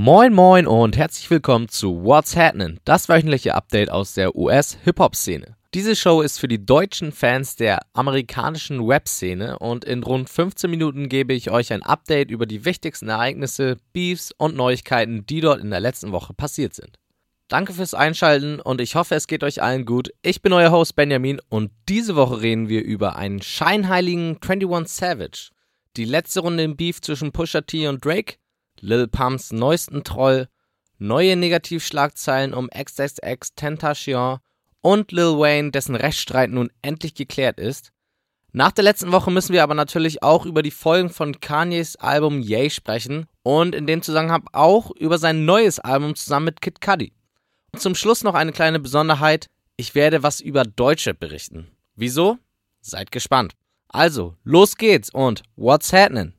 Moin moin und herzlich willkommen zu What's Happening, das wöchentliche Update aus der US-Hip-Hop-Szene. Diese Show ist für die deutschen Fans der amerikanischen Web-Szene und in rund 15 Minuten gebe ich euch ein Update über die wichtigsten Ereignisse, Beefs und Neuigkeiten, die dort in der letzten Woche passiert sind. Danke fürs Einschalten und ich hoffe, es geht euch allen gut. Ich bin euer Host Benjamin und diese Woche reden wir über einen scheinheiligen 21 Savage, die letzte Runde im Beef zwischen Pusha T und Drake, Lil Pumps neuesten Troll, neue Negativschlagzeilen um XXX Tentacion und Lil Wayne, dessen Rechtsstreit nun endlich geklärt ist. Nach der letzten Woche müssen wir aber natürlich auch über die Folgen von Kanyes Album Yay sprechen und in dem Zusammenhang auch über sein neues Album zusammen mit Kid Cudi. Und zum Schluss noch eine kleine Besonderheit. Ich werde was über Deutsche berichten. Wieso? Seid gespannt. Also, los geht's und what's happening?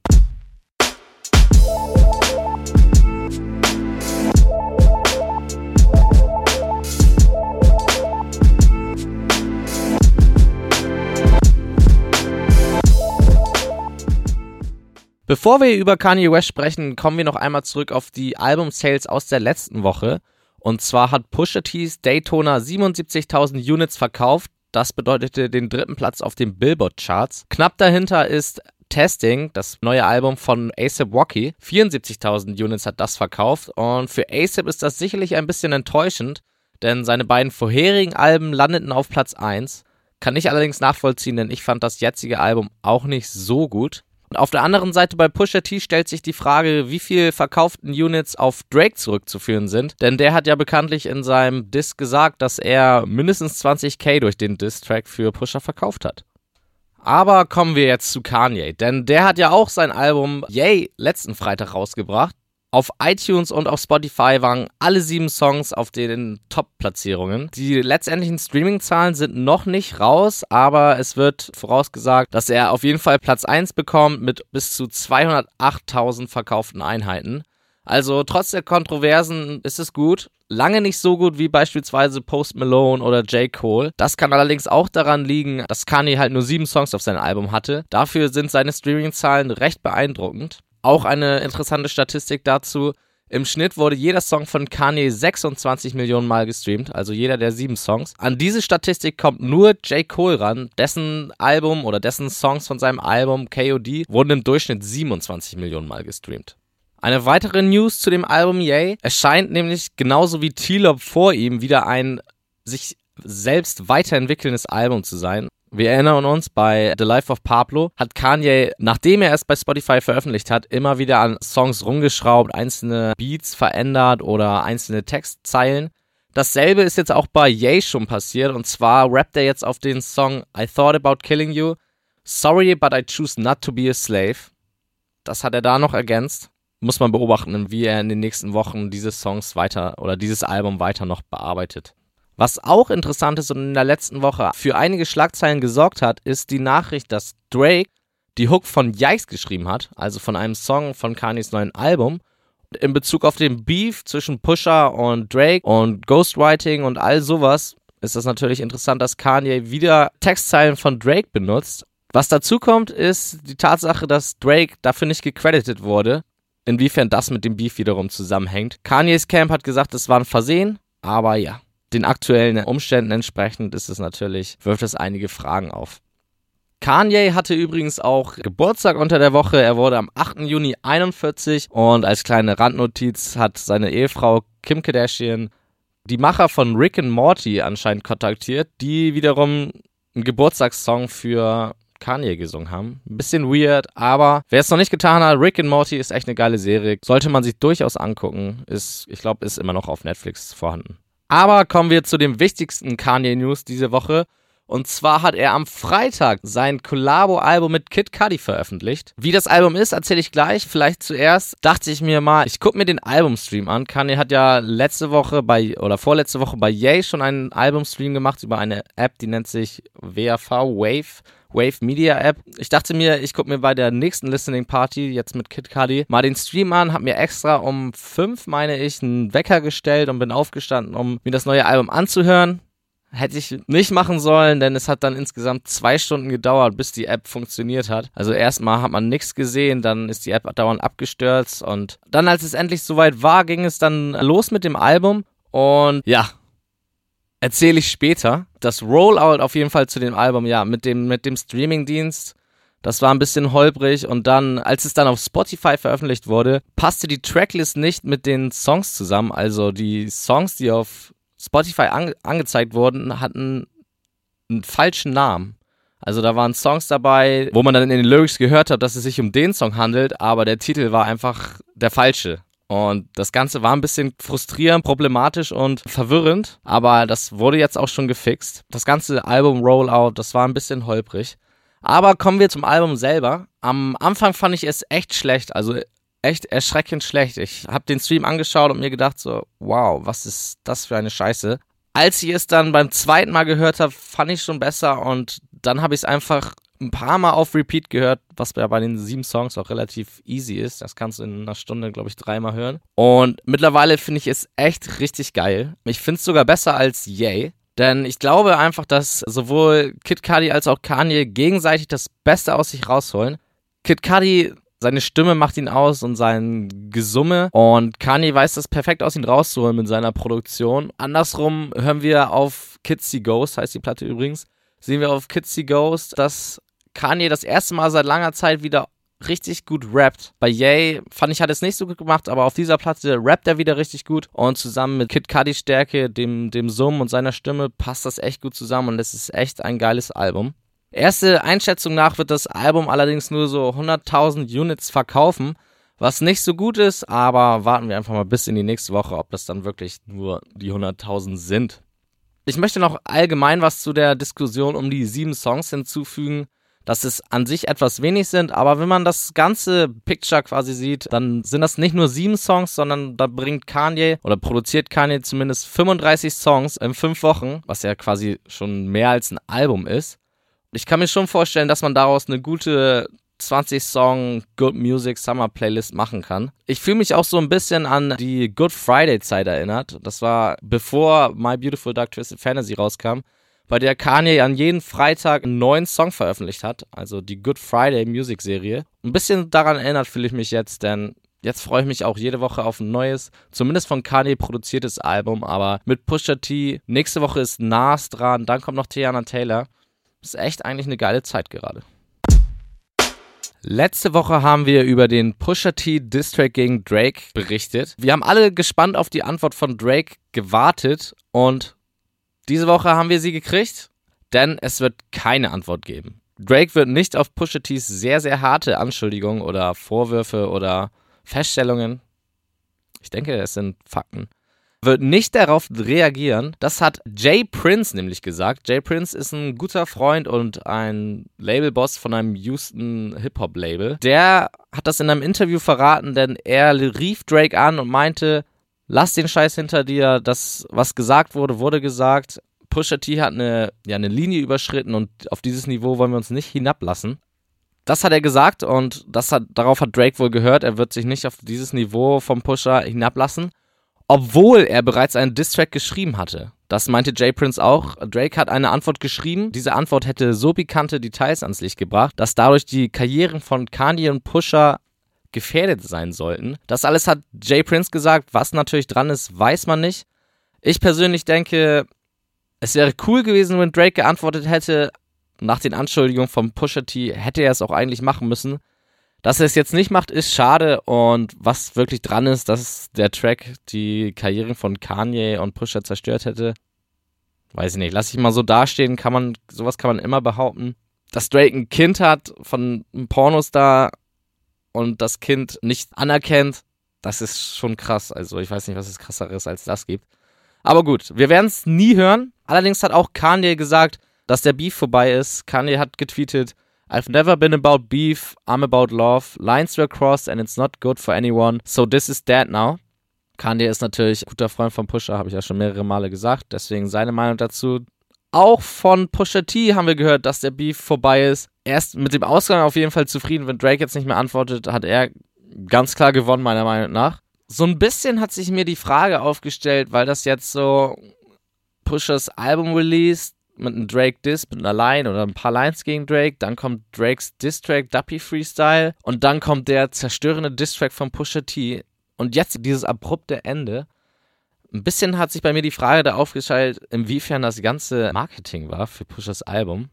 Bevor wir über Kanye West sprechen, kommen wir noch einmal zurück auf die Album-Sales aus der letzten Woche. Und zwar hat Pusha T's Daytona 77.000 Units verkauft. Das bedeutete den dritten Platz auf den Billboard-Charts. Knapp dahinter ist Testing, das neue Album von ASAP Rocky. 74.000 Units hat das verkauft. Und für ASAP ist das sicherlich ein bisschen enttäuschend, denn seine beiden vorherigen Alben landeten auf Platz 1. Kann ich allerdings nachvollziehen, denn ich fand das jetzige Album auch nicht so gut. Auf der anderen Seite bei Pusha T stellt sich die Frage, wie viel verkauften Units auf Drake zurückzuführen sind. Denn der hat ja bekanntlich in seinem Diss gesagt, dass er mindestens 20k durch den Diss-Track für Pusha verkauft hat. Aber kommen wir jetzt zu Kanye, denn der hat ja auch sein Album Yay letzten Freitag rausgebracht. Auf iTunes und auf Spotify waren alle sieben Songs auf den Top-Platzierungen. Die letztendlichen Streaming-Zahlen sind noch nicht raus, aber es wird vorausgesagt, dass er auf jeden Fall Platz 1 bekommt mit bis zu 208.000 verkauften Einheiten. Also trotz der Kontroversen ist es gut. Lange nicht so gut wie beispielsweise Post Malone oder J. Cole. Das kann allerdings auch daran liegen, dass Kanye halt nur sieben Songs auf seinem Album hatte. Dafür sind seine Streaming-Zahlen recht beeindruckend. Auch eine interessante Statistik dazu. Im Schnitt wurde jeder Song von Kanye 26 Millionen Mal gestreamt, also jeder der sieben Songs. An diese Statistik kommt nur J. Cole ran. Dessen Album oder dessen Songs von seinem Album KOD wurden im Durchschnitt 27 Millionen Mal gestreamt. Eine weitere News zu dem Album Yay. Es scheint nämlich genauso wie T-Lop vor ihm wieder ein sich selbst weiterentwickelndes Album zu sein. Wir erinnern uns, bei The Life of Pablo hat Kanye, nachdem er es bei Spotify veröffentlicht hat, immer wieder an Songs rumgeschraubt, einzelne Beats verändert oder einzelne Textzeilen. Dasselbe ist jetzt auch bei Ye schon passiert und zwar rappt er jetzt auf den Song I Thought About Killing You. Sorry, but I choose not to be a slave. Das hat er da noch ergänzt. Muss man beobachten, wie er in den nächsten Wochen diese Songs weiter oder dieses Album weiter noch bearbeitet. Was auch interessant ist und in der letzten Woche für einige Schlagzeilen gesorgt hat, ist die Nachricht, dass Drake die Hook von Yikes geschrieben hat, also von einem Song von Kanyes neuen Album. In Bezug auf den Beef zwischen Pusher und Drake und Ghostwriting und all sowas ist das natürlich interessant, dass Kanye wieder Textzeilen von Drake benutzt. Was dazu kommt, ist die Tatsache, dass Drake dafür nicht gecredited wurde. Inwiefern das mit dem Beef wiederum zusammenhängt. Kanye's Camp hat gesagt, es war ein Versehen, aber ja den aktuellen Umständen entsprechend ist es natürlich, wirft es einige Fragen auf. Kanye hatte übrigens auch Geburtstag unter der Woche. Er wurde am 8. Juni 41 und als kleine Randnotiz hat seine Ehefrau Kim Kardashian die Macher von Rick and Morty anscheinend kontaktiert, die wiederum einen Geburtstagssong für Kanye gesungen haben. Ein bisschen weird, aber wer es noch nicht getan hat, Rick and Morty ist echt eine geile Serie. Sollte man sich durchaus angucken. Ist, ich glaube, ist immer noch auf Netflix vorhanden. Aber kommen wir zu dem wichtigsten Kanye News diese Woche. Und zwar hat er am Freitag sein Collabo-Album mit Kid Cudi veröffentlicht. Wie das Album ist, erzähle ich gleich. Vielleicht zuerst dachte ich mir mal, ich gucke mir den Albumstream an. Kanye hat ja letzte Woche bei, oder vorletzte Woche bei Yay schon einen Albumstream gemacht über eine App, die nennt sich WAV, Wave. Wave Media App. Ich dachte mir, ich gucke mir bei der nächsten Listening Party, jetzt mit Kid Cudi, mal den Stream an, habe mir extra um fünf, meine ich, einen Wecker gestellt und bin aufgestanden, um mir das neue Album anzuhören. Hätte ich nicht machen sollen, denn es hat dann insgesamt zwei Stunden gedauert, bis die App funktioniert hat. Also erstmal hat man nichts gesehen, dann ist die App dauernd abgestürzt und dann, als es endlich soweit war, ging es dann los mit dem Album und ja, erzähle ich später. Das Rollout auf jeden Fall zu dem Album, ja, mit dem, mit dem Streamingdienst. Das war ein bisschen holprig und dann, als es dann auf Spotify veröffentlicht wurde, passte die Tracklist nicht mit den Songs zusammen. Also die Songs, die auf Spotify ange angezeigt wurden, hatten einen falschen Namen. Also da waren Songs dabei, wo man dann in den Lyrics gehört hat, dass es sich um den Song handelt, aber der Titel war einfach der falsche. Und das Ganze war ein bisschen frustrierend, problematisch und verwirrend, aber das wurde jetzt auch schon gefixt. Das ganze Album-Rollout, das war ein bisschen holprig. Aber kommen wir zum Album selber. Am Anfang fand ich es echt schlecht, also echt erschreckend schlecht. Ich habe den Stream angeschaut und mir gedacht so, wow, was ist das für eine Scheiße. Als ich es dann beim zweiten Mal gehört habe, fand ich schon besser und dann habe ich es einfach ein paar Mal auf Repeat gehört, was bei den sieben Songs auch relativ easy ist. Das kannst du in einer Stunde, glaube ich, dreimal hören. Und mittlerweile finde ich es echt richtig geil. Ich finde es sogar besser als Yay. Denn ich glaube einfach, dass sowohl Kid Cudi als auch Kanye gegenseitig das Beste aus sich rausholen. Kid Cudi seine Stimme macht ihn aus und sein Gesumme. Und Kanye weiß das perfekt aus, ihn rauszuholen mit seiner Produktion. Andersrum hören wir auf Kids See Ghost, heißt die Platte übrigens, sehen wir auf Kids See Ghost, dass Kanye das erste Mal seit langer Zeit wieder richtig gut rappt. Bei Yay fand ich, hat es nicht so gut gemacht, aber auf dieser Platte rappt er wieder richtig gut. Und zusammen mit Kid Cudi Stärke, dem, dem Summen und seiner Stimme passt das echt gut zusammen und es ist echt ein geiles Album. Erste Einschätzung nach wird das Album allerdings nur so 100.000 Units verkaufen, was nicht so gut ist, aber warten wir einfach mal bis in die nächste Woche, ob das dann wirklich nur die 100.000 sind. Ich möchte noch allgemein was zu der Diskussion um die sieben Songs hinzufügen, dass es an sich etwas wenig sind, aber wenn man das ganze Picture quasi sieht, dann sind das nicht nur sieben Songs, sondern da bringt Kanye oder produziert Kanye zumindest 35 Songs in fünf Wochen, was ja quasi schon mehr als ein Album ist ich kann mir schon vorstellen, dass man daraus eine gute 20 Song Good Music Summer Playlist machen kann. Ich fühle mich auch so ein bisschen an die Good Friday Zeit erinnert. Das war bevor My Beautiful Dark Twisted Fantasy rauskam, bei der Kanye an jeden Freitag einen neuen Song veröffentlicht hat, also die Good Friday Music Serie. Ein bisschen daran erinnert fühle ich mich jetzt, denn jetzt freue ich mich auch jede Woche auf ein neues, zumindest von Kanye produziertes Album, aber mit Pusha T. Nächste Woche ist Nas dran, dann kommt noch Tiana Taylor. Ist echt eigentlich eine geile Zeit gerade. Letzte Woche haben wir über den Pusha T Distrack gegen Drake berichtet. Wir haben alle gespannt auf die Antwort von Drake gewartet und diese Woche haben wir sie gekriegt, denn es wird keine Antwort geben. Drake wird nicht auf Pusha T's sehr, sehr harte Anschuldigungen oder Vorwürfe oder Feststellungen, ich denke, es sind Fakten, wird nicht darauf reagieren. Das hat Jay Prince nämlich gesagt. Jay Prince ist ein guter Freund und ein Labelboss von einem Houston Hip-Hop-Label. Der hat das in einem Interview verraten, denn er rief Drake an und meinte, lass den Scheiß hinter dir, das, was gesagt wurde, wurde gesagt. Pusha T hat eine, ja, eine Linie überschritten und auf dieses Niveau wollen wir uns nicht hinablassen. Das hat er gesagt und das hat, darauf hat Drake wohl gehört. Er wird sich nicht auf dieses Niveau vom Pusher hinablassen obwohl er bereits einen Distrack geschrieben hatte. Das meinte Jay Prince auch. Drake hat eine Antwort geschrieben. Diese Antwort hätte so pikante Details ans Licht gebracht, dass dadurch die Karrieren von Kanye und Pusher gefährdet sein sollten. Das alles hat Jay Prince gesagt. Was natürlich dran ist, weiß man nicht. Ich persönlich denke, es wäre cool gewesen, wenn Drake geantwortet hätte. Nach den Anschuldigungen von Pusha T hätte er es auch eigentlich machen müssen. Dass er es jetzt nicht macht, ist schade und was wirklich dran ist, dass der Track die Karrieren von Kanye und Pusha zerstört hätte, weiß ich nicht. Lass ich mal so dastehen, kann man, sowas kann man immer behaupten. Dass Drake ein Kind hat von einem Pornostar und das Kind nicht anerkennt, das ist schon krass. Also ich weiß nicht, was es krasseres als das gibt. Aber gut, wir werden es nie hören. Allerdings hat auch Kanye gesagt, dass der Beef vorbei ist. Kanye hat getweetet, I've never been about beef, I'm about love. Lines were crossed and it's not good for anyone. So this is dead now. Kanye ist natürlich ein guter Freund von Pusha, habe ich ja schon mehrere Male gesagt. Deswegen seine Meinung dazu. Auch von Pusha T haben wir gehört, dass der Beef vorbei ist. Er ist mit dem Ausgang auf jeden Fall zufrieden. Wenn Drake jetzt nicht mehr antwortet, hat er ganz klar gewonnen, meiner Meinung nach. So ein bisschen hat sich mir die Frage aufgestellt, weil das jetzt so Pushers Album released mit einem Drake Diss, mit einer Line oder ein paar Lines gegen Drake. Dann kommt Drakes Diss-Track Duppy Freestyle. Und dann kommt der zerstörende Diss-Track von Pusha T. Und jetzt dieses abrupte Ende. Ein bisschen hat sich bei mir die Frage da aufgeschaltet, inwiefern das ganze Marketing war für Pushers Album.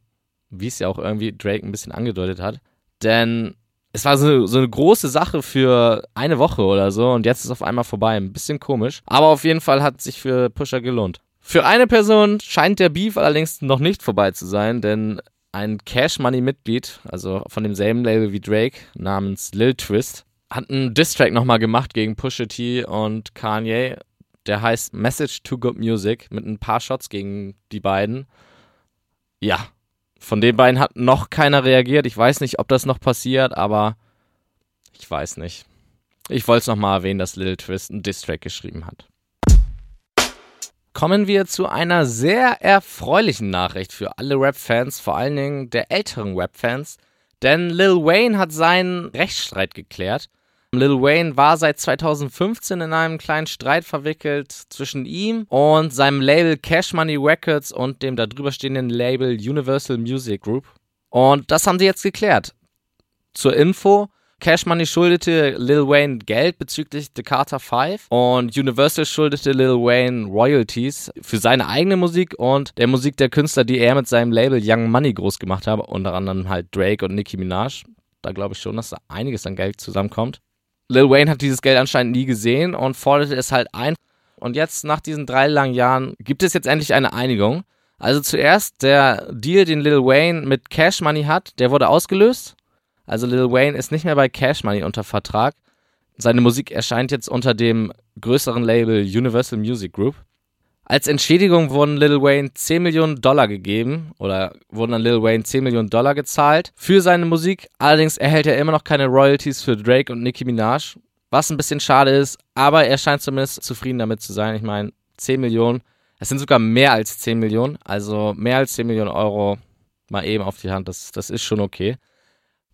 Wie es ja auch irgendwie Drake ein bisschen angedeutet hat. Denn es war so, so eine große Sache für eine Woche oder so und jetzt ist es auf einmal vorbei. Ein bisschen komisch. Aber auf jeden Fall hat sich für Pusher gelohnt. Für eine Person scheint der Beef allerdings noch nicht vorbei zu sein, denn ein Cash Money Mitglied, also von demselben Label wie Drake, namens Lil Twist, hat einen Distrack nochmal gemacht gegen Pusha T und Kanye. Der heißt Message to Good Music mit ein paar Shots gegen die beiden. Ja, von den beiden hat noch keiner reagiert. Ich weiß nicht, ob das noch passiert, aber ich weiß nicht. Ich wollte es nochmal erwähnen, dass Lil Twist einen Distrack geschrieben hat kommen wir zu einer sehr erfreulichen Nachricht für alle Rap-Fans, vor allen Dingen der älteren Rap-Fans. Denn Lil Wayne hat seinen Rechtsstreit geklärt. Lil Wayne war seit 2015 in einem kleinen Streit verwickelt zwischen ihm und seinem Label Cash Money Records und dem darüber stehenden Label Universal Music Group. Und das haben sie jetzt geklärt. Zur Info, Cash Money schuldete Lil Wayne Geld bezüglich The Carter 5 und Universal schuldete Lil Wayne Royalties für seine eigene Musik und der Musik der Künstler, die er mit seinem Label Young Money groß gemacht hat, unter anderem halt Drake und Nicki Minaj. Da glaube ich schon, dass da einiges an Geld zusammenkommt. Lil Wayne hat dieses Geld anscheinend nie gesehen und forderte es halt ein. Und jetzt, nach diesen drei langen Jahren, gibt es jetzt endlich eine Einigung. Also zuerst der Deal, den Lil Wayne mit Cash Money hat, der wurde ausgelöst. Also Lil Wayne ist nicht mehr bei Cash Money unter Vertrag. Seine Musik erscheint jetzt unter dem größeren Label Universal Music Group. Als Entschädigung wurden Lil Wayne 10 Millionen Dollar gegeben oder wurden an Lil Wayne 10 Millionen Dollar gezahlt für seine Musik. Allerdings erhält er immer noch keine Royalties für Drake und Nicki Minaj, was ein bisschen schade ist, aber er scheint zumindest zufrieden damit zu sein. Ich meine, 10 Millionen, es sind sogar mehr als 10 Millionen, also mehr als 10 Millionen Euro mal eben auf die Hand, das, das ist schon okay.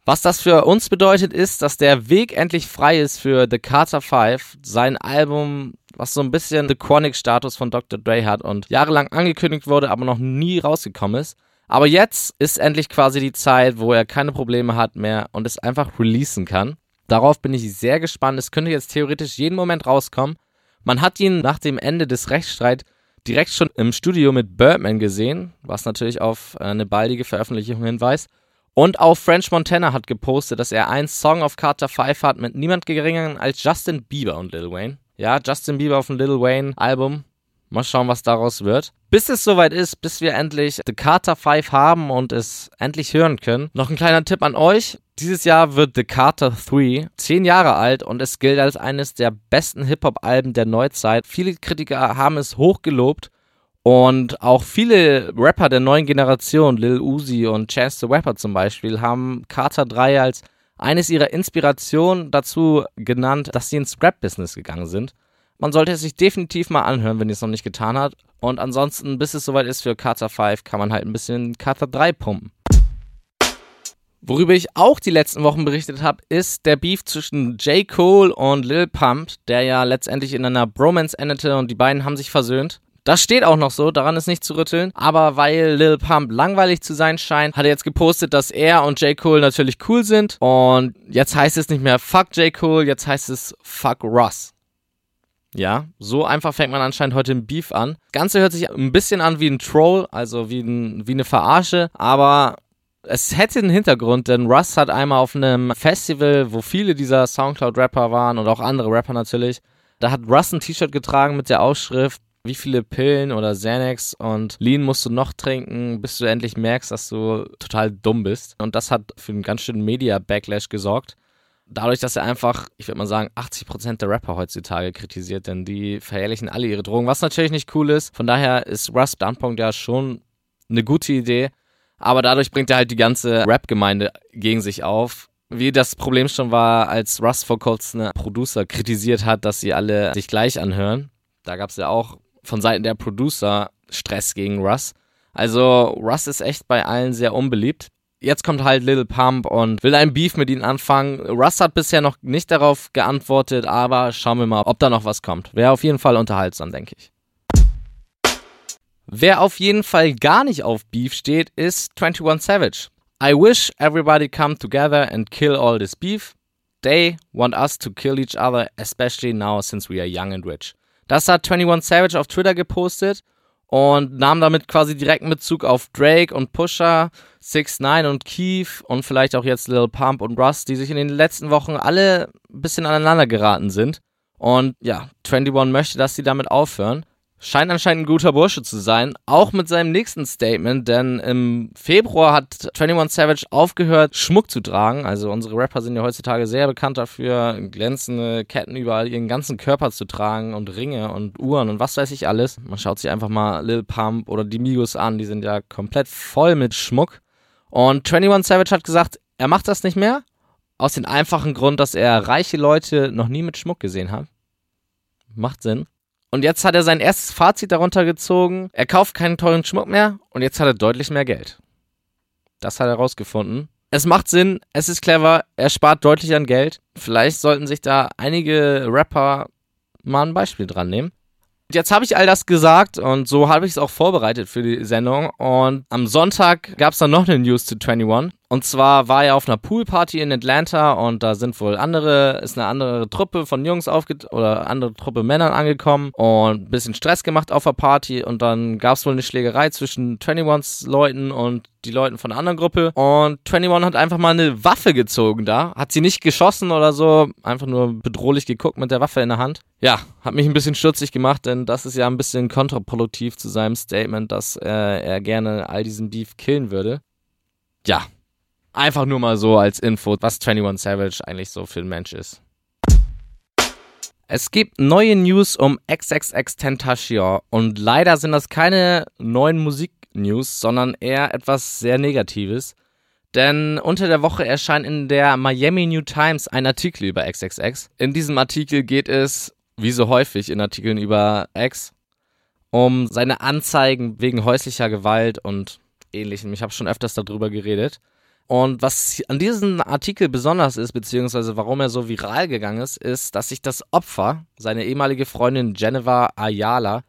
Was das für uns bedeutet, ist, dass der Weg endlich frei ist für The Carter 5, sein Album, was so ein bisschen The Chronic-Status von Dr. Dre hat und jahrelang angekündigt wurde, aber noch nie rausgekommen ist. Aber jetzt ist endlich quasi die Zeit, wo er keine Probleme hat mehr und es einfach releasen kann. Darauf bin ich sehr gespannt. Es könnte jetzt theoretisch jeden Moment rauskommen. Man hat ihn nach dem Ende des Rechtsstreits direkt schon im Studio mit Birdman gesehen, was natürlich auf eine baldige Veröffentlichung hinweist. Und auch French Montana hat gepostet, dass er einen Song auf Carter 5 hat mit niemand geringeren als Justin Bieber und Lil Wayne. Ja, Justin Bieber auf dem Lil Wayne Album. Mal schauen, was daraus wird. Bis es soweit ist, bis wir endlich The Carter 5 haben und es endlich hören können. Noch ein kleiner Tipp an euch. Dieses Jahr wird The Carter 3 10 Jahre alt und es gilt als eines der besten Hip-Hop-Alben der Neuzeit. Viele Kritiker haben es hochgelobt und auch viele Rapper der neuen Generation, Lil Uzi und Chance the Rapper zum Beispiel, haben Carter 3 als eines ihrer Inspirationen dazu genannt, dass sie ins Rap-Business gegangen sind. Man sollte es sich definitiv mal anhören, wenn ihr es noch nicht getan habt. Und ansonsten, bis es soweit ist für Carter 5, kann man halt ein bisschen Carter 3 pumpen. Worüber ich auch die letzten Wochen berichtet habe, ist der Beef zwischen J. Cole und Lil Pump, der ja letztendlich in einer Bromance endete und die beiden haben sich versöhnt. Das steht auch noch so, daran ist nicht zu rütteln. Aber weil Lil Pump langweilig zu sein scheint, hat er jetzt gepostet, dass er und J. Cole natürlich cool sind. Und jetzt heißt es nicht mehr Fuck J. Cole, jetzt heißt es Fuck Russ. Ja, so einfach fängt man anscheinend heute im Beef an. Das Ganze hört sich ein bisschen an wie ein Troll, also wie, ein, wie eine Verarsche, aber es hätte einen Hintergrund, denn Russ hat einmal auf einem Festival, wo viele dieser Soundcloud-Rapper waren und auch andere Rapper natürlich, da hat Russ ein T-Shirt getragen mit der Ausschrift wie viele Pillen oder Xanax und Lean musst du noch trinken, bis du endlich merkst, dass du total dumm bist. Und das hat für einen ganz schönen Media-Backlash gesorgt. Dadurch, dass er einfach, ich würde mal sagen, 80% der Rapper heutzutage kritisiert, denn die verherrlichen alle ihre Drogen, was natürlich nicht cool ist. Von daher ist Russ Standpunkt ja schon eine gute Idee. Aber dadurch bringt er halt die ganze Rap-Gemeinde gegen sich auf. Wie das Problem schon war, als Russ vor kurzem eine Producer kritisiert hat, dass sie alle sich gleich anhören. Da gab es ja auch von Seiten der Producer Stress gegen Russ. Also Russ ist echt bei allen sehr unbeliebt. Jetzt kommt halt Little Pump und will ein Beef mit ihnen anfangen. Russ hat bisher noch nicht darauf geantwortet, aber schauen wir mal, ob da noch was kommt. Wäre auf jeden Fall unterhaltsam, denke ich. Wer auf jeden Fall gar nicht auf Beef steht, ist 21 Savage. I wish everybody come together and kill all this beef. They want us to kill each other, especially now since we are young and rich. Das hat 21 Savage auf Twitter gepostet und nahm damit quasi direkten Bezug auf Drake und Pusher, 6 9 und Keith und vielleicht auch jetzt Lil Pump und Russ, die sich in den letzten Wochen alle ein bisschen aneinander geraten sind. Und ja, 21 möchte, dass sie damit aufhören. Scheint anscheinend ein guter Bursche zu sein, auch mit seinem nächsten Statement, denn im Februar hat 21 Savage aufgehört, Schmuck zu tragen. Also unsere Rapper sind ja heutzutage sehr bekannt dafür, glänzende Ketten überall ihren ganzen Körper zu tragen und Ringe und Uhren und was weiß ich alles. Man schaut sich einfach mal Lil Pump oder die Migos an, die sind ja komplett voll mit Schmuck. Und 21 Savage hat gesagt, er macht das nicht mehr, aus dem einfachen Grund, dass er reiche Leute noch nie mit Schmuck gesehen hat. Macht Sinn. Und jetzt hat er sein erstes Fazit darunter gezogen. Er kauft keinen teuren Schmuck mehr und jetzt hat er deutlich mehr Geld. Das hat er rausgefunden. Es macht Sinn, es ist clever, er spart deutlich an Geld. Vielleicht sollten sich da einige Rapper mal ein Beispiel dran nehmen. Jetzt habe ich all das gesagt und so habe ich es auch vorbereitet für die Sendung. Und am Sonntag gab es dann noch eine News zu 21. Und zwar war er auf einer Poolparty in Atlanta und da sind wohl andere, ist eine andere Truppe von Jungs aufge oder andere Truppe Männern angekommen und ein bisschen Stress gemacht auf der Party und dann gab es wohl eine Schlägerei zwischen 21s Leuten und die Leuten von der anderen Gruppe und 21 hat einfach mal eine Waffe gezogen da, hat sie nicht geschossen oder so, einfach nur bedrohlich geguckt mit der Waffe in der Hand. Ja, hat mich ein bisschen stutzig gemacht, denn das ist ja ein bisschen kontraproduktiv zu seinem Statement, dass äh, er gerne all diesen Beef killen würde. Ja, Einfach nur mal so als Info, was 21 Savage eigentlich so für ein Mensch ist. Es gibt neue News um XXX Tentacion und leider sind das keine neuen Musik-News, sondern eher etwas sehr Negatives. Denn unter der Woche erscheint in der Miami New Times ein Artikel über XXX. In diesem Artikel geht es, wie so häufig in Artikeln über X, um seine Anzeigen wegen häuslicher Gewalt und ähnlichem. Ich habe schon öfters darüber geredet. Und was an diesem Artikel besonders ist, beziehungsweise warum er so viral gegangen ist, ist, dass sich das Opfer, seine ehemalige Freundin Geneva Ayala,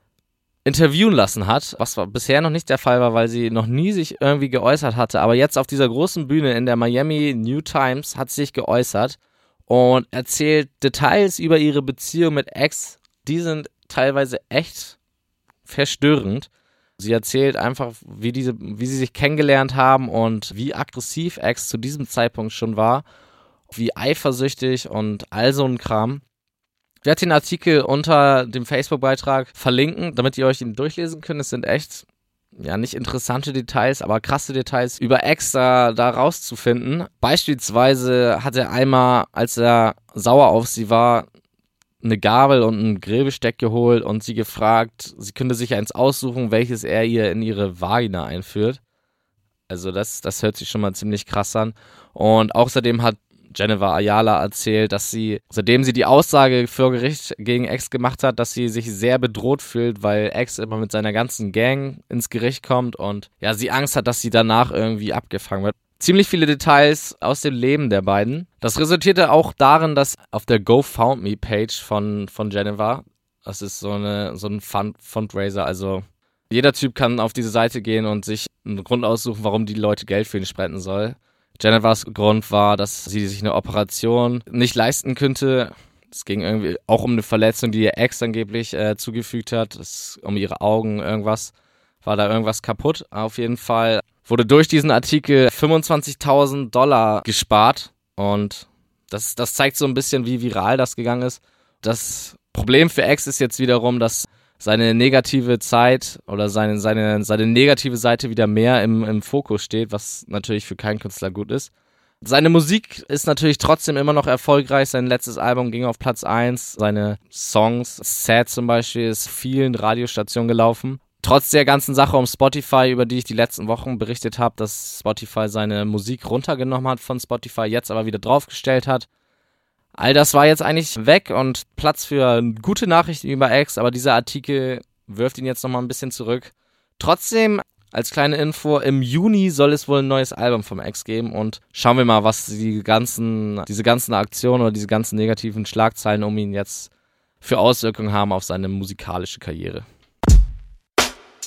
interviewen lassen hat, was bisher noch nicht der Fall war, weil sie noch nie sich irgendwie geäußert hatte. Aber jetzt auf dieser großen Bühne in der Miami New Times hat sie sich geäußert und erzählt Details über ihre Beziehung mit Ex. Die sind teilweise echt verstörend. Sie erzählt einfach, wie, diese, wie sie sich kennengelernt haben und wie aggressiv X zu diesem Zeitpunkt schon war, wie eifersüchtig und all so ein Kram. Ich werde den Artikel unter dem Facebook-Beitrag verlinken, damit ihr euch ihn durchlesen könnt. Es sind echt, ja, nicht interessante Details, aber krasse Details über X da, da rauszufinden. Beispielsweise hat er einmal, als er sauer auf sie war, eine Gabel und ein Grillbesteck geholt und sie gefragt, sie könnte sich eins aussuchen, welches er ihr in ihre Vagina einführt. Also das, das hört sich schon mal ziemlich krass an. Und außerdem hat Jennifer Ayala erzählt, dass sie, seitdem sie die Aussage vor Gericht gegen Ex gemacht hat, dass sie sich sehr bedroht fühlt, weil Ex immer mit seiner ganzen Gang ins Gericht kommt und ja, sie Angst hat, dass sie danach irgendwie abgefangen wird ziemlich viele Details aus dem Leben der beiden. Das resultierte auch darin, dass auf der GoFoundMe-Page von, von Jennifer, das ist so, eine, so ein Fund Fundraiser, also jeder Typ kann auf diese Seite gehen und sich einen Grund aussuchen, warum die Leute Geld für ihn spenden soll. Jennifers Grund war, dass sie sich eine Operation nicht leisten könnte. Es ging irgendwie auch um eine Verletzung, die ihr Ex angeblich äh, zugefügt hat. Es, um ihre Augen, irgendwas. War da irgendwas kaputt? Auf jeden Fall wurde durch diesen Artikel 25.000 Dollar gespart und das, das zeigt so ein bisschen, wie viral das gegangen ist. Das Problem für X ist jetzt wiederum, dass seine negative Zeit oder seine, seine, seine negative Seite wieder mehr im, im Fokus steht, was natürlich für keinen Künstler gut ist. Seine Musik ist natürlich trotzdem immer noch erfolgreich. Sein letztes Album ging auf Platz 1. Seine Songs, Sad zum Beispiel, ist vielen Radiostationen gelaufen trotz der ganzen Sache um Spotify, über die ich die letzten Wochen berichtet habe, dass Spotify seine Musik runtergenommen hat von Spotify, jetzt aber wieder draufgestellt hat. All das war jetzt eigentlich weg und Platz für gute Nachrichten über X, aber dieser Artikel wirft ihn jetzt nochmal ein bisschen zurück. Trotzdem, als kleine Info, im Juni soll es wohl ein neues Album vom X geben und schauen wir mal, was die ganzen, diese ganzen Aktionen oder diese ganzen negativen Schlagzeilen um ihn jetzt für Auswirkungen haben auf seine musikalische Karriere.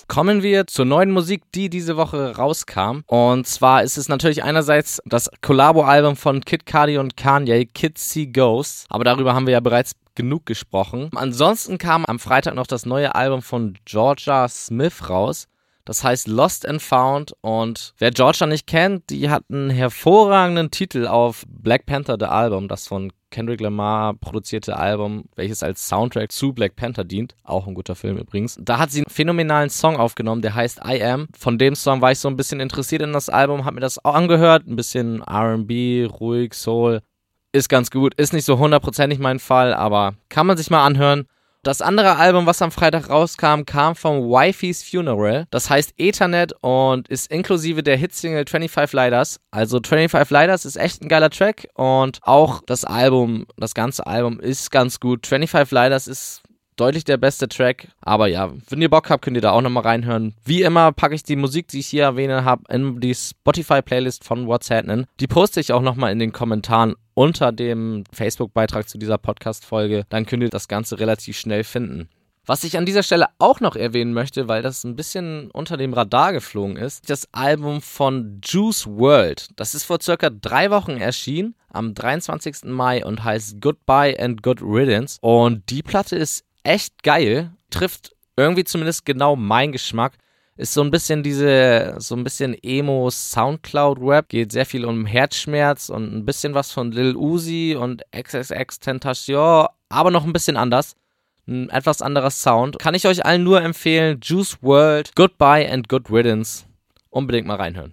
Kommen wir zur neuen Musik, die diese Woche rauskam. Und zwar ist es natürlich einerseits das Collabo-Album von Kid Cudi und Kanye, Kid See Ghosts. Aber darüber haben wir ja bereits genug gesprochen. Ansonsten kam am Freitag noch das neue Album von Georgia Smith raus. Das heißt Lost and Found. Und wer Georgia nicht kennt, die hat einen hervorragenden Titel auf Black Panther, The Album, das von Kendrick Lamar produzierte Album, welches als Soundtrack zu Black Panther dient. Auch ein guter Film übrigens. Da hat sie einen phänomenalen Song aufgenommen, der heißt I Am. Von dem Song war ich so ein bisschen interessiert in das Album, hab mir das auch angehört. Ein bisschen RB, ruhig, Soul. Ist ganz gut. Ist nicht so hundertprozentig mein Fall, aber kann man sich mal anhören. Das andere Album, was am Freitag rauskam, kam vom Wifey's Funeral. Das heißt Ethernet und ist inklusive der Hitsingle 25 Lighters. Also 25 Lighters ist echt ein geiler Track und auch das Album, das ganze Album ist ganz gut. 25 Lighters ist deutlich der beste Track. Aber ja, wenn ihr Bock habt, könnt ihr da auch nochmal reinhören. Wie immer packe ich die Musik, die ich hier erwähne habe, in die Spotify-Playlist von What's Happening. Die poste ich auch nochmal in den Kommentaren unter dem Facebook-Beitrag zu dieser Podcast-Folge. Dann könnt ihr das Ganze relativ schnell finden. Was ich an dieser Stelle auch noch erwähnen möchte, weil das ein bisschen unter dem Radar geflogen ist, das Album von Juice World. Das ist vor circa drei Wochen erschienen, am 23. Mai und heißt Goodbye and Good Riddance. Und die Platte ist echt geil, trifft irgendwie zumindest genau mein Geschmack. Ist so ein bisschen diese, so ein bisschen Emo Soundcloud Rap, geht sehr viel um Herzschmerz und ein bisschen was von Lil Uzi und XXX Tentation, aber noch ein bisschen anders. Ein etwas anderer Sound. Kann ich euch allen nur empfehlen. Juice World, Goodbye and Good Riddance. Unbedingt mal reinhören.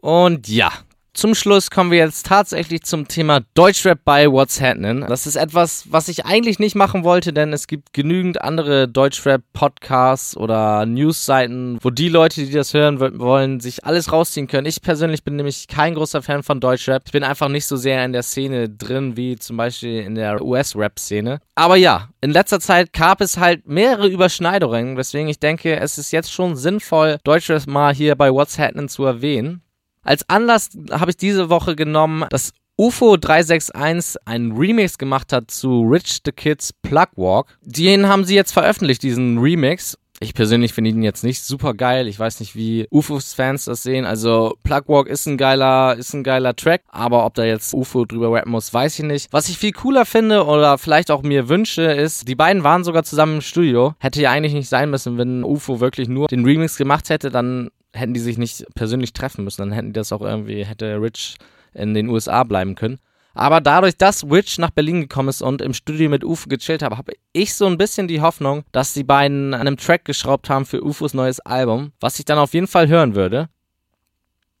Und ja, zum Schluss kommen wir jetzt tatsächlich zum Thema Deutschrap bei What's Happening. Das ist etwas, was ich eigentlich nicht machen wollte, denn es gibt genügend andere Deutschrap-Podcasts oder Newsseiten, wo die Leute, die das hören wollen, sich alles rausziehen können. Ich persönlich bin nämlich kein großer Fan von Deutschrap. Ich bin einfach nicht so sehr in der Szene drin, wie zum Beispiel in der US-Rap-Szene. Aber ja, in letzter Zeit gab es halt mehrere Überschneidungen, weswegen ich denke, es ist jetzt schon sinnvoll, Deutschrap mal hier bei What's Happening zu erwähnen. Als Anlass habe ich diese Woche genommen, dass UFO 361 einen Remix gemacht hat zu Rich the Kids Plug Walk. Den haben sie jetzt veröffentlicht, diesen Remix. Ich persönlich finde ihn jetzt nicht super geil. Ich weiß nicht, wie UFOs-Fans das sehen. Also Plug Walk ist ein geiler, ist ein geiler Track, aber ob da jetzt UFO drüber rappen muss, weiß ich nicht. Was ich viel cooler finde oder vielleicht auch mir wünsche, ist, die beiden waren sogar zusammen im Studio. Hätte ja eigentlich nicht sein müssen, wenn UFO wirklich nur den Remix gemacht hätte, dann hätten die sich nicht persönlich treffen müssen, dann hätten die das auch irgendwie, hätte Rich in den USA bleiben können. Aber dadurch, dass Rich nach Berlin gekommen ist und im Studio mit UFO gechillt habe, habe ich so ein bisschen die Hoffnung, dass die beiden an einem Track geschraubt haben für UFOs neues Album, was ich dann auf jeden Fall hören würde.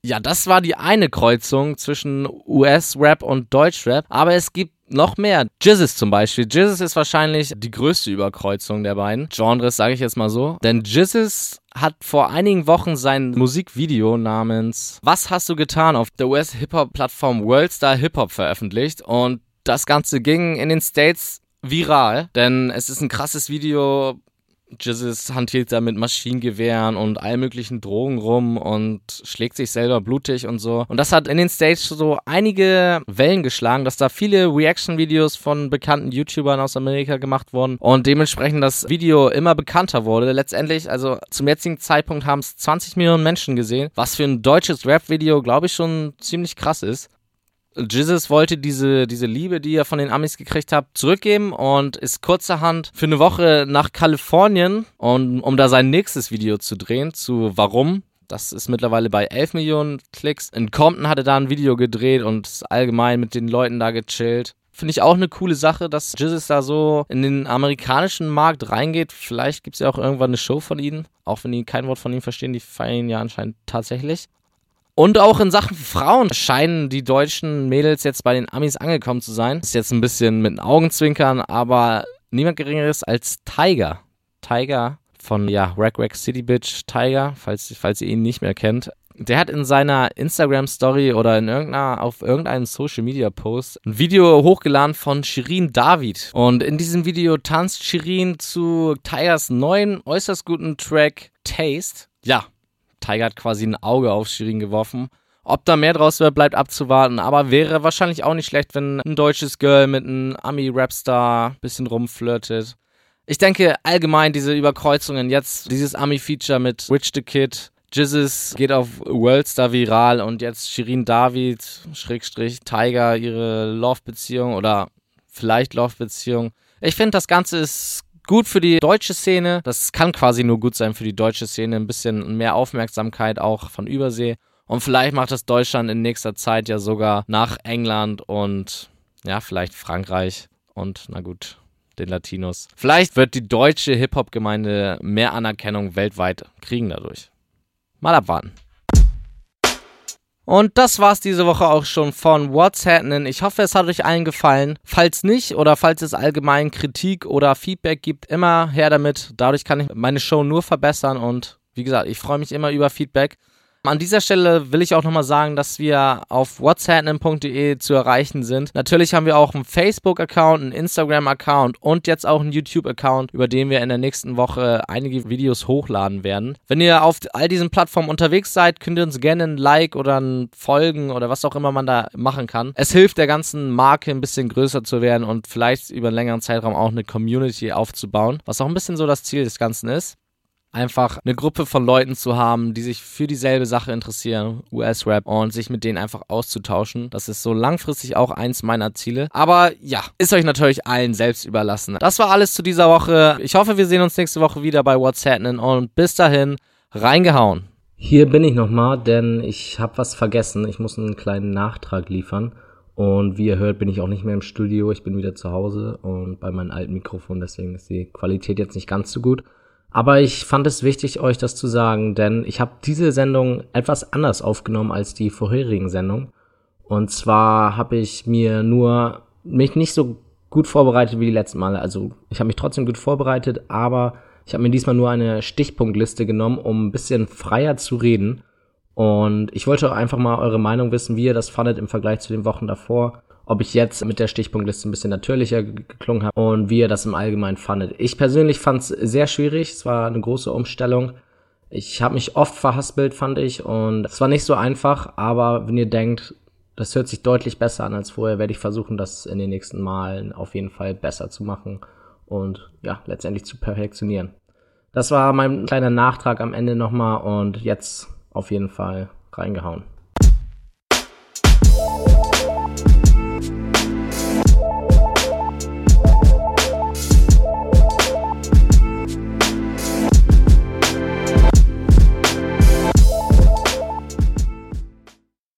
Ja, das war die eine Kreuzung zwischen US-Rap und Deutsch-Rap, aber es gibt noch mehr. Jizzes zum Beispiel. Jizzes ist wahrscheinlich die größte Überkreuzung der beiden Genres, sage ich jetzt mal so. Denn Jizzes hat vor einigen Wochen sein Musikvideo namens Was hast du getan auf der US-Hip-Hop-Plattform Worldstar Hip-Hop veröffentlicht. Und das Ganze ging in den States viral, denn es ist ein krasses Video, Jesus hantiert da mit Maschinengewehren und all möglichen Drogen rum und schlägt sich selber blutig und so. Und das hat in den Stages so einige Wellen geschlagen, dass da viele Reaction-Videos von bekannten YouTubern aus Amerika gemacht wurden und dementsprechend das Video immer bekannter wurde. Letztendlich, also zum jetzigen Zeitpunkt haben es 20 Millionen Menschen gesehen, was für ein deutsches Rap-Video, glaube ich, schon ziemlich krass ist. Jesus wollte diese, diese Liebe, die er von den Amis gekriegt hat, zurückgeben und ist kurzerhand für eine Woche nach Kalifornien, und, um da sein nächstes Video zu drehen, zu Warum. Das ist mittlerweile bei 11 Millionen Klicks. In Compton hat er da ein Video gedreht und allgemein mit den Leuten da gechillt. Finde ich auch eine coole Sache, dass Jesus da so in den amerikanischen Markt reingeht. Vielleicht gibt es ja auch irgendwann eine Show von ihnen. Auch wenn die kein Wort von ihm verstehen, die feiern ihn ja anscheinend tatsächlich. Und auch in Sachen Frauen scheinen die deutschen Mädels jetzt bei den Amis angekommen zu sein. Ist jetzt ein bisschen mit Augenzwinkern, aber niemand geringeres als Tiger. Tiger von, ja, Rack Rack City Bitch Tiger, falls, falls ihr ihn nicht mehr kennt. Der hat in seiner Instagram Story oder in irgendeiner, auf irgendeinem Social Media Post ein Video hochgeladen von Shirin David. Und in diesem Video tanzt Shirin zu Tigers neuen, äußerst guten Track Taste. Ja, Tiger hat quasi ein Auge auf Shirin geworfen. Ob da mehr draus wird, bleibt abzuwarten. Aber wäre wahrscheinlich auch nicht schlecht, wenn ein deutsches Girl mit einem Ami-Rapstar ein bisschen rumflirtet. Ich denke allgemein diese Überkreuzungen, jetzt dieses Ami-Feature mit Rich the Kid, Jizzes geht auf Worldstar viral und jetzt Shirin David, Schrägstrich, Tiger, ihre Love-Beziehung oder vielleicht Love-Beziehung. Ich finde, das Ganze ist gut für die deutsche Szene. Das kann quasi nur gut sein für die deutsche Szene. Ein bisschen mehr Aufmerksamkeit auch von Übersee. Und vielleicht macht das Deutschland in nächster Zeit ja sogar nach England und ja, vielleicht Frankreich und na gut, den Latinos. Vielleicht wird die deutsche Hip-Hop-Gemeinde mehr Anerkennung weltweit kriegen dadurch. Mal abwarten. Und das war's diese Woche auch schon von What's Happening. Ich hoffe, es hat euch allen gefallen. Falls nicht oder falls es allgemein Kritik oder Feedback gibt, immer her damit. Dadurch kann ich meine Show nur verbessern und wie gesagt, ich freue mich immer über Feedback. An dieser Stelle will ich auch nochmal sagen, dass wir auf whatshappening.de zu erreichen sind. Natürlich haben wir auch einen Facebook-Account, einen Instagram-Account und jetzt auch einen YouTube-Account, über den wir in der nächsten Woche einige Videos hochladen werden. Wenn ihr auf all diesen Plattformen unterwegs seid, könnt ihr uns gerne ein Like oder ein Folgen oder was auch immer man da machen kann. Es hilft der ganzen Marke ein bisschen größer zu werden und vielleicht über einen längeren Zeitraum auch eine Community aufzubauen, was auch ein bisschen so das Ziel des Ganzen ist einfach eine Gruppe von Leuten zu haben, die sich für dieselbe Sache interessieren, US-Rap, und sich mit denen einfach auszutauschen. Das ist so langfristig auch eins meiner Ziele. Aber ja, ist euch natürlich allen selbst überlassen. Das war alles zu dieser Woche. Ich hoffe, wir sehen uns nächste Woche wieder bei What's Happening und bis dahin, reingehauen. Hier bin ich nochmal, denn ich habe was vergessen. Ich muss einen kleinen Nachtrag liefern. Und wie ihr hört, bin ich auch nicht mehr im Studio. Ich bin wieder zu Hause und bei meinem alten Mikrofon. Deswegen ist die Qualität jetzt nicht ganz so gut. Aber ich fand es wichtig, euch das zu sagen, denn ich habe diese Sendung etwas anders aufgenommen als die vorherigen Sendungen. Und zwar habe ich mir nur mich nicht so gut vorbereitet wie die letzten Male. Also ich habe mich trotzdem gut vorbereitet, aber ich habe mir diesmal nur eine Stichpunktliste genommen, um ein bisschen freier zu reden. Und ich wollte auch einfach mal eure Meinung wissen, wie ihr das fandet im Vergleich zu den Wochen davor ob ich jetzt mit der Stichpunktliste ein bisschen natürlicher geklungen habe und wie ihr das im Allgemeinen fandet. Ich persönlich fand es sehr schwierig. Es war eine große Umstellung. Ich habe mich oft verhaspelt, fand ich, und es war nicht so einfach, aber wenn ihr denkt, das hört sich deutlich besser an als vorher, werde ich versuchen, das in den nächsten Malen auf jeden Fall besser zu machen und ja, letztendlich zu perfektionieren. Das war mein kleiner Nachtrag am Ende nochmal und jetzt auf jeden Fall reingehauen.